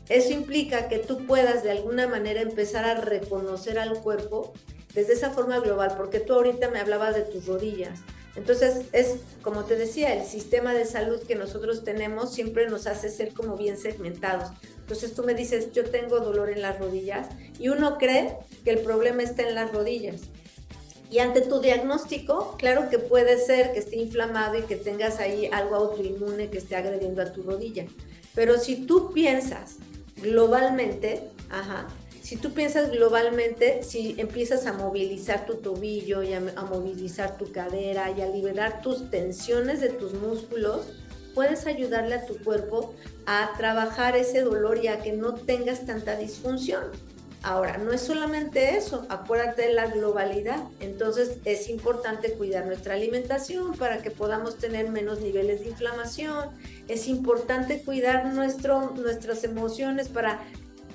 Eso implica que tú puedas de alguna manera empezar a reconocer al cuerpo desde esa forma global, porque tú ahorita me hablabas de tus rodillas. Entonces, es como te decía, el sistema de salud que nosotros tenemos siempre nos hace ser como bien segmentados. Entonces tú me dices, yo tengo dolor en las rodillas y uno cree que el problema está en las rodillas. Y ante tu diagnóstico, claro que puede ser que esté inflamado y que tengas ahí algo autoinmune que esté agrediendo a tu rodilla. Pero si tú piensas globalmente, ajá, si tú piensas globalmente, si empiezas a movilizar tu tobillo y a, movilizar tu cadera y a liberar tus tensiones de tus músculos, puedes ayudarle a tu cuerpo a trabajar ese dolor y a que no tengas tanta disfunción. Ahora, no es solamente eso, acuérdate de la globalidad. Entonces es importante cuidar nuestra alimentación para que podamos tener menos niveles de inflamación. Es importante cuidar nuestro, nuestras emociones para,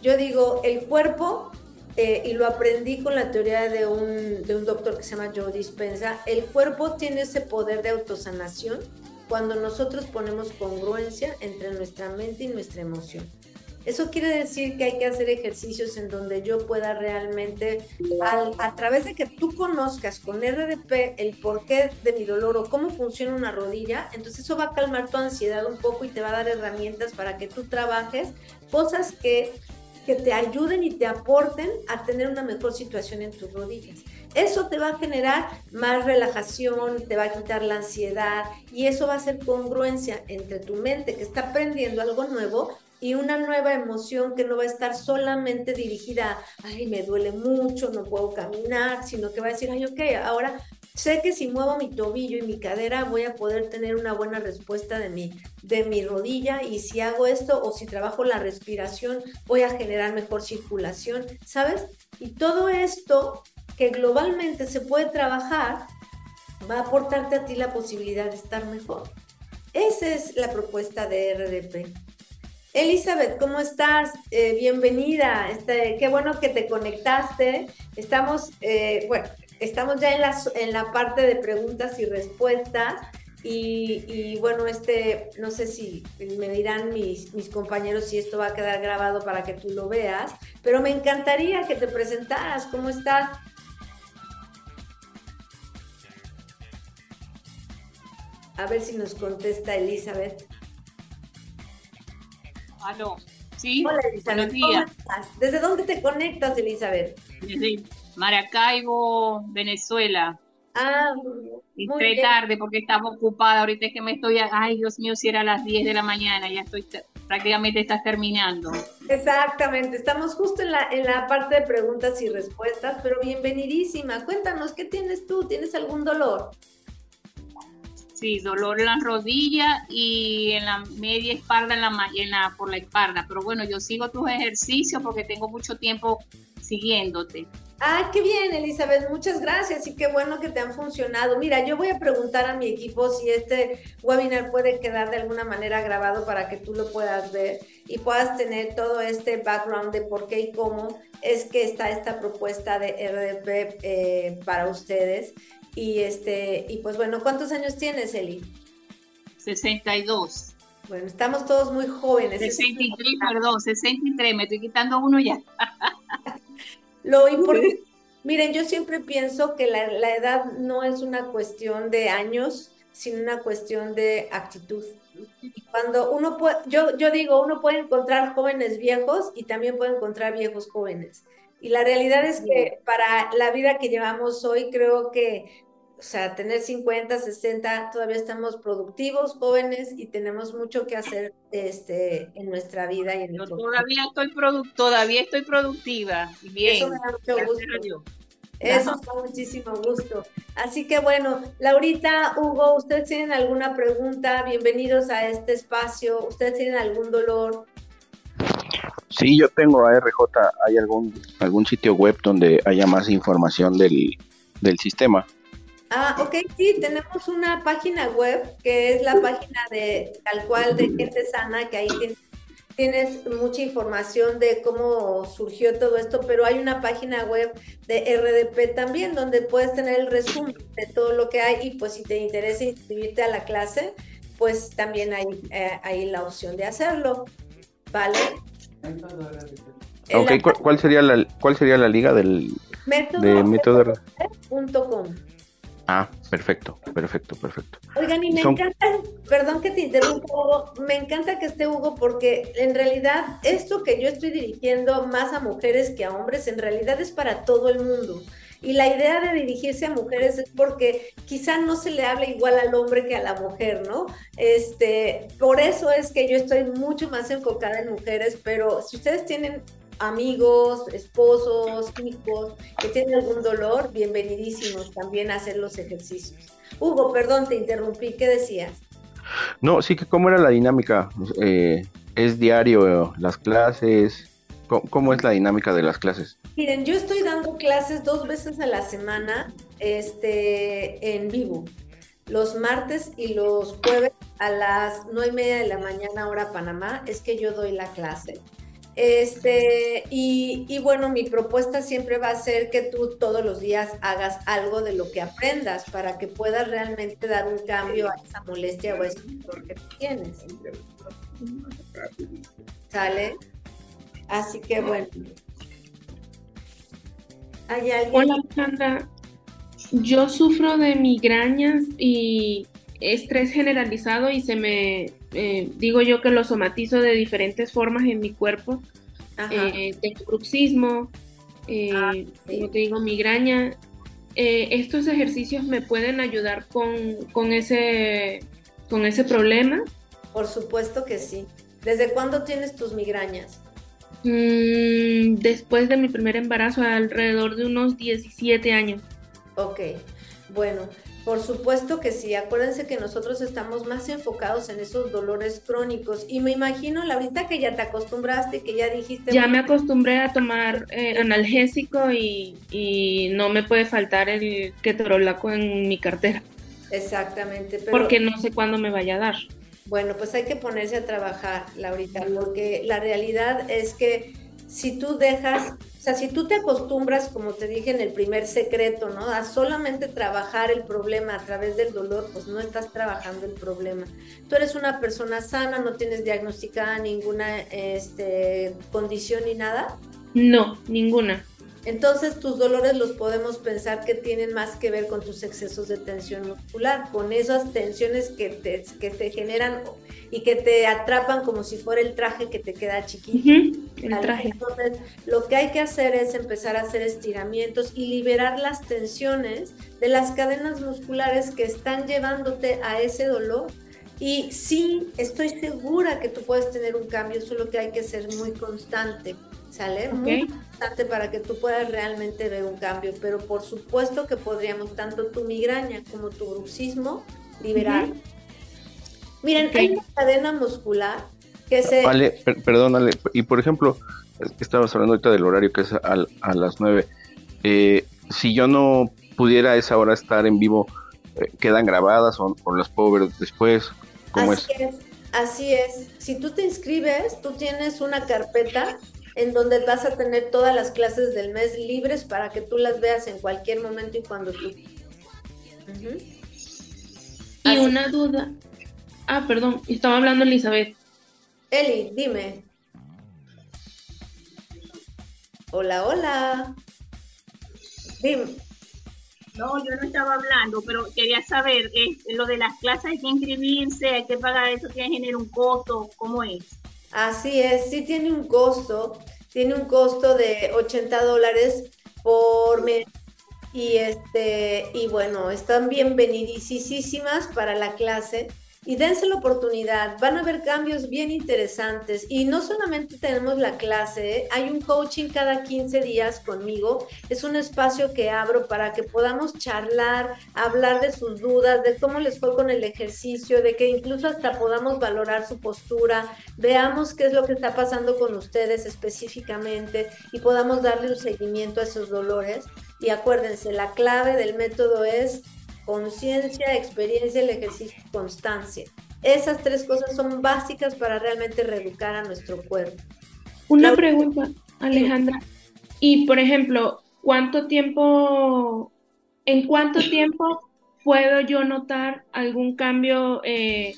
yo digo, el cuerpo, eh, y lo aprendí con la teoría de un, de un doctor que se llama Joe Dispensa, el cuerpo tiene ese poder de autosanación cuando nosotros ponemos congruencia entre nuestra mente y nuestra emoción. Eso quiere decir que hay que hacer ejercicios en donde yo pueda realmente, a través de que tú conozcas con RDP el porqué de mi dolor o cómo funciona una rodilla, entonces eso va a calmar tu ansiedad un poco y te va a dar herramientas para que tú trabajes cosas que, que te ayuden y te aporten a tener una mejor situación en tus rodillas. Eso te va a generar más relajación, te va a quitar la ansiedad y eso va a ser congruencia entre tu mente que está aprendiendo algo nuevo y una nueva emoción que no va a estar solamente dirigida, ay, me duele mucho, no puedo caminar, sino que va a decir, ay, ok, ahora sé que si muevo mi tobillo y mi cadera voy a poder tener una buena respuesta de mi, de mi rodilla y si hago esto o si trabajo la respiración voy a generar mejor circulación, ¿sabes? Y todo esto que globalmente se puede trabajar va a aportarte a ti la posibilidad de estar mejor. Esa es la propuesta de RDP. Elizabeth, ¿cómo estás? Eh, bienvenida. Este, qué bueno que te conectaste. Estamos, eh, bueno, estamos ya en la, en la parte de preguntas y respuestas. Y, bueno, este, no sé si me dirán mis, mis compañeros si esto va a quedar grabado para que tú lo veas, pero me encantaría que te presentaras. ¿Cómo estás? A ver si nos contesta Elizabeth. Aló. Sí. Hola Elizabeth. ¿Cómo estás? ¿Desde dónde te conectas, Elizabeth? Desde Maracaibo, Venezuela. Ah, y muy tarde porque estaba ocupada. Ahorita es que me estoy. Ay, Dios mío, si era a las 10 de la mañana, ya estoy. Prácticamente estás terminando. Exactamente, estamos justo en la, en la parte de preguntas y respuestas, pero bienvenidísima. Cuéntanos, ¿qué tienes tú? ¿Tienes algún dolor? Sí, dolor en la rodilla y en la media espalda, en la, en la, por la espalda. Pero bueno, yo sigo tus ejercicios porque tengo mucho tiempo siguiéndote. Ah, qué bien, Elizabeth, muchas gracias y qué bueno que te han funcionado. Mira, yo voy a preguntar a mi equipo si este webinar puede quedar de alguna manera grabado para que tú lo puedas ver y puedas tener todo este background de por qué y cómo es que está esta propuesta de RDP eh, para ustedes. Y este, y pues bueno, ¿cuántos años tienes, Eli? 62. Bueno, estamos todos muy jóvenes. 63, perdón, 63, me estoy quitando uno ya. Lo importante, miren, yo siempre pienso que la, la, edad no es una cuestión de años, sino una cuestión de actitud. Y cuando uno puede, yo, yo digo, uno puede encontrar jóvenes viejos y también puede encontrar viejos jóvenes. Y la realidad es que para la vida que llevamos hoy, creo que o sea, tener 50, 60, todavía estamos productivos, jóvenes y tenemos mucho que hacer este, en nuestra vida. Y en todavía, estoy todavía estoy productiva. Bien. Eso me da mucho gusto. Eso me da muchísimo gusto. Así que bueno, Laurita, Hugo, ¿ustedes tienen alguna pregunta? Bienvenidos a este espacio. ¿Ustedes tienen algún dolor? Sí, yo tengo ARJ. ¿Hay algún, algún sitio web donde haya más información del, del sistema? Ah, ok, sí, tenemos una página web que es la página de tal cual de Gente Sana, que ahí tienes, mucha información de cómo surgió todo esto, pero hay una página web de RDP también donde puedes tener el resumen de todo lo que hay y pues si te interesa inscribirte a la clase, pues también hay, eh, la opción de hacerlo, ¿vale? Ok, ¿cuál, sería la, ¿cuál sería la liga del método, de método? Ah, perfecto, perfecto, perfecto. Oigan, y me encanta, perdón que te interrumpa, Hugo, me encanta que esté Hugo porque en realidad esto que yo estoy dirigiendo más a mujeres que a hombres, en realidad es para todo el mundo. Y la idea de dirigirse a mujeres es porque quizá no se le habla igual al hombre que a la mujer, ¿no? Este, por eso es que yo estoy mucho más enfocada en mujeres, pero si ustedes tienen amigos, esposos, hijos que tienen algún dolor, bienvenidísimos también a hacer los ejercicios. Hugo, perdón, te interrumpí, ¿qué decías? No, sí que cómo era la dinámica. Eh, ¿Es diario las clases? ¿Cómo, es la dinámica de las clases? Miren, yo estoy dando clases dos veces a la semana este, en vivo. Los martes y los jueves a las nueve y media de la mañana hora Panamá es que yo doy la clase. Este, y, bueno, mi propuesta siempre va a ser que tú todos los días hagas algo de lo que aprendas para que puedas realmente dar un cambio a esa molestia o a ese dolor que tienes. ¿Sale? Así que bueno. ¿Hay alguien? Hola, Sandra. Yo sufro de migrañas y estrés generalizado y se me eh, digo yo que lo somatizo de diferentes formas en mi cuerpo. Eh, tengo bruxismo, eh, ah, como te digo, migraña. ¿Estos ejercicios me pueden ayudar con, ese, con ese problema? Por supuesto que sí. ¿Desde cuándo tienes tus migrañas? Mm, después de mi primer embarazo, alrededor de unos 17 años. Ok. Bueno, por supuesto que sí. Acuérdense que nosotros estamos más enfocados en esos dolores crónicos. Y me imagino, Laurita, que ya te acostumbraste, que ya dijiste. Ya me acostumbré a tomar eh, analgésico y, y, no me puede faltar el ketorolaco en mi cartera. Exactamente. Porque no sé cuándo me vaya a dar. Bueno, pues hay que ponerse a trabajar, Laurita, porque la realidad es que si tú dejas, sea, si tú te acostumbras, como te dije en el primer secreto, ¿no? A solamente trabajar el problema a través del dolor, pues no estás trabajando el problema. Tú eres una persona sana, no tienes diagnosticada ninguna este, condición ni nada. No, ninguna. Entonces tus dolores los podemos pensar que tienen más que ver con tus excesos de tensión muscular, con esas tensiones que te, que te generan y que te atrapan como si fuera el traje que te queda chiquito. el traje. Entonces lo que hay que hacer es empezar a hacer estiramientos y liberar las tensiones de las cadenas musculares que están llevándote a ese dolor. Y sí, estoy segura que tú puedes tener un cambio, solo que hay que ser muy constante. ¿Sale? Muy importante para que tú puedas realmente ver un cambio, pero por supuesto que podríamos tanto tu migraña como tu bruxismo liberar. Miren, hay una cadena muscular que se... Vale, perdón, y por ejemplo, estabas hablando ahorita del horario que es a, las 9, eh, si yo no pudiera a esa hora estar en vivo, eh, ¿quedan grabadas o, las puedo ver después? ¿Cómo Así es? Así es. Si tú te inscribes, tú tienes una carpeta en donde vas a tener todas las clases del mes libres para que tú las veas en cualquier momento y cuando tú. Y una duda. Ah, perdón, estaba hablando Elizabeth. Eli, dime. Hola, hola. Dime. No, yo no estaba hablando, pero quería saber, eh, lo de las clases hay que inscribirse, hay que pagar eso, tiene que tener un costo, ¿cómo es? Así es, sí tiene un costo, tiene un costo de 80 dólares por mes. Y este, y bueno, están bienvenidísimas para la clase y dense la oportunidad. Van a haber cambios bien interesantes. Y no solamente tenemos la clase, ¿eh? hay un coaching cada 15 días conmigo. Es un espacio que abro para que podamos charlar, hablar de sus dudas, de cómo les fue con el ejercicio, de que incluso hasta podamos valorar su postura, veamos qué es lo que está pasando con ustedes específicamente y podamos darle un seguimiento a esos dolores. Y acuérdense, la clave del método es conciencia, experiencia, el ejercicio y constancia. Esas tres cosas son básicas para realmente reeducar a nuestro cuerpo. Una pregunta, Alejandra. Y por ejemplo, ¿cuánto tiempo, en cuánto tiempo puedo yo notar algún cambio eh,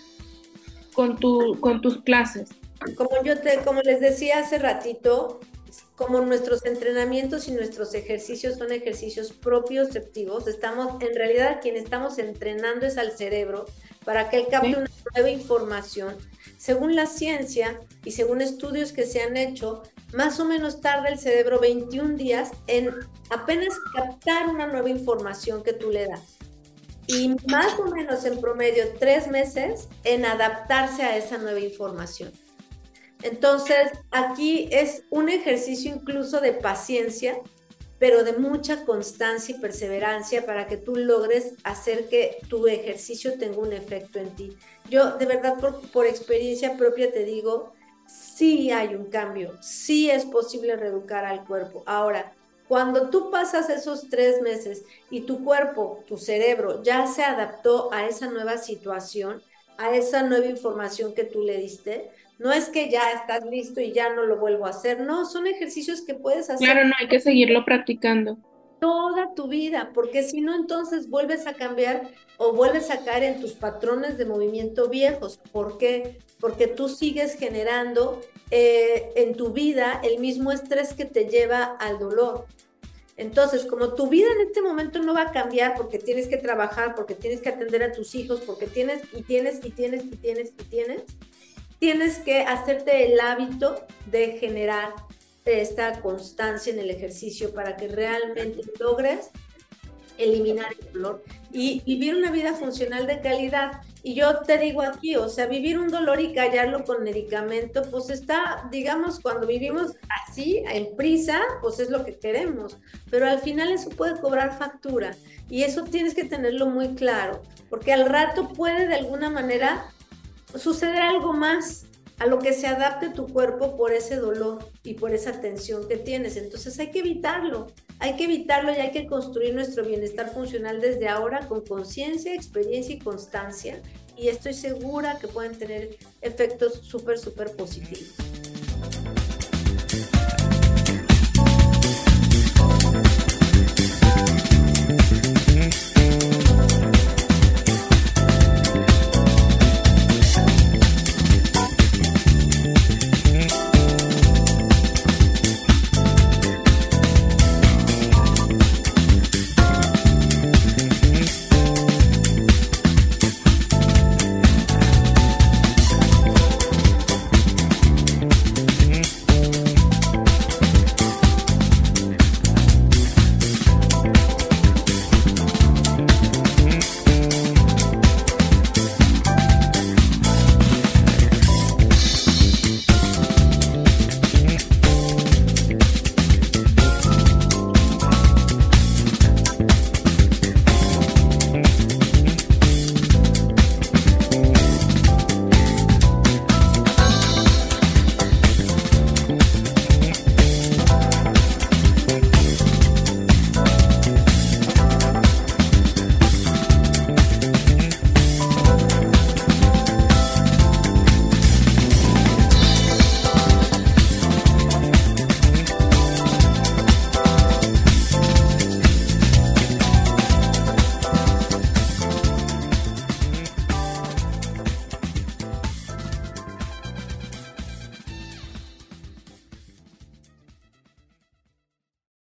con, tu, con tus clases? Como yo te, como les decía hace ratito, como nuestros entrenamientos y nuestros ejercicios son ejercicios propioceptivos, estamos, en realidad quien estamos entrenando es al cerebro para que él capte una nueva información. Según la ciencia y según estudios que se han hecho, más o menos tarda el cerebro 21 días en apenas captar una nueva información que tú le das. Y más o menos en promedio tres meses en adaptarse a esa nueva información. Entonces, aquí es un ejercicio incluso de paciencia, pero de mucha constancia y perseverancia para que tú logres hacer que tu ejercicio tenga un efecto en ti. Yo de verdad por, experiencia propia te digo, sí hay un cambio, sí es posible reeducar al cuerpo. Ahora, cuando tú pasas esos tres meses y tu cuerpo, tu cerebro ya se adaptó a esa nueva situación, a esa nueva información que tú le diste, no es que ya estás listo y ya no lo vuelvo a hacer, no, son ejercicios que puedes hacer. Claro, no, hay que seguirlo practicando. Toda tu vida, porque si no, entonces vuelves a cambiar o vuelves a caer en tus patrones de movimiento viejos. ¿Por qué? Porque tú sigues generando eh, en tu vida el mismo estrés que te lleva al dolor. Entonces, como tu vida en este momento no va a cambiar porque tienes que trabajar, porque tienes que atender a tus hijos, porque tienes y tienes y tienes y tienes y tienes, tienes que hacerte el hábito de generar esta constancia en el ejercicio para que realmente logres eliminar el dolor y vivir una vida funcional de calidad. Y yo te digo aquí, o sea, vivir un dolor y callarlo con medicamento, pues está, digamos, cuando vivimos así, en prisa, pues es lo que queremos. Pero al final eso puede cobrar factura y eso tienes que tenerlo muy claro, porque al rato puede de alguna manera suceder algo más a lo que se adapte tu cuerpo por ese dolor y por esa tensión que tienes. Entonces hay que evitarlo, hay que evitarlo y hay que construir nuestro bienestar funcional desde ahora con conciencia, experiencia y constancia. Y estoy segura que pueden tener efectos súper, súper positivos.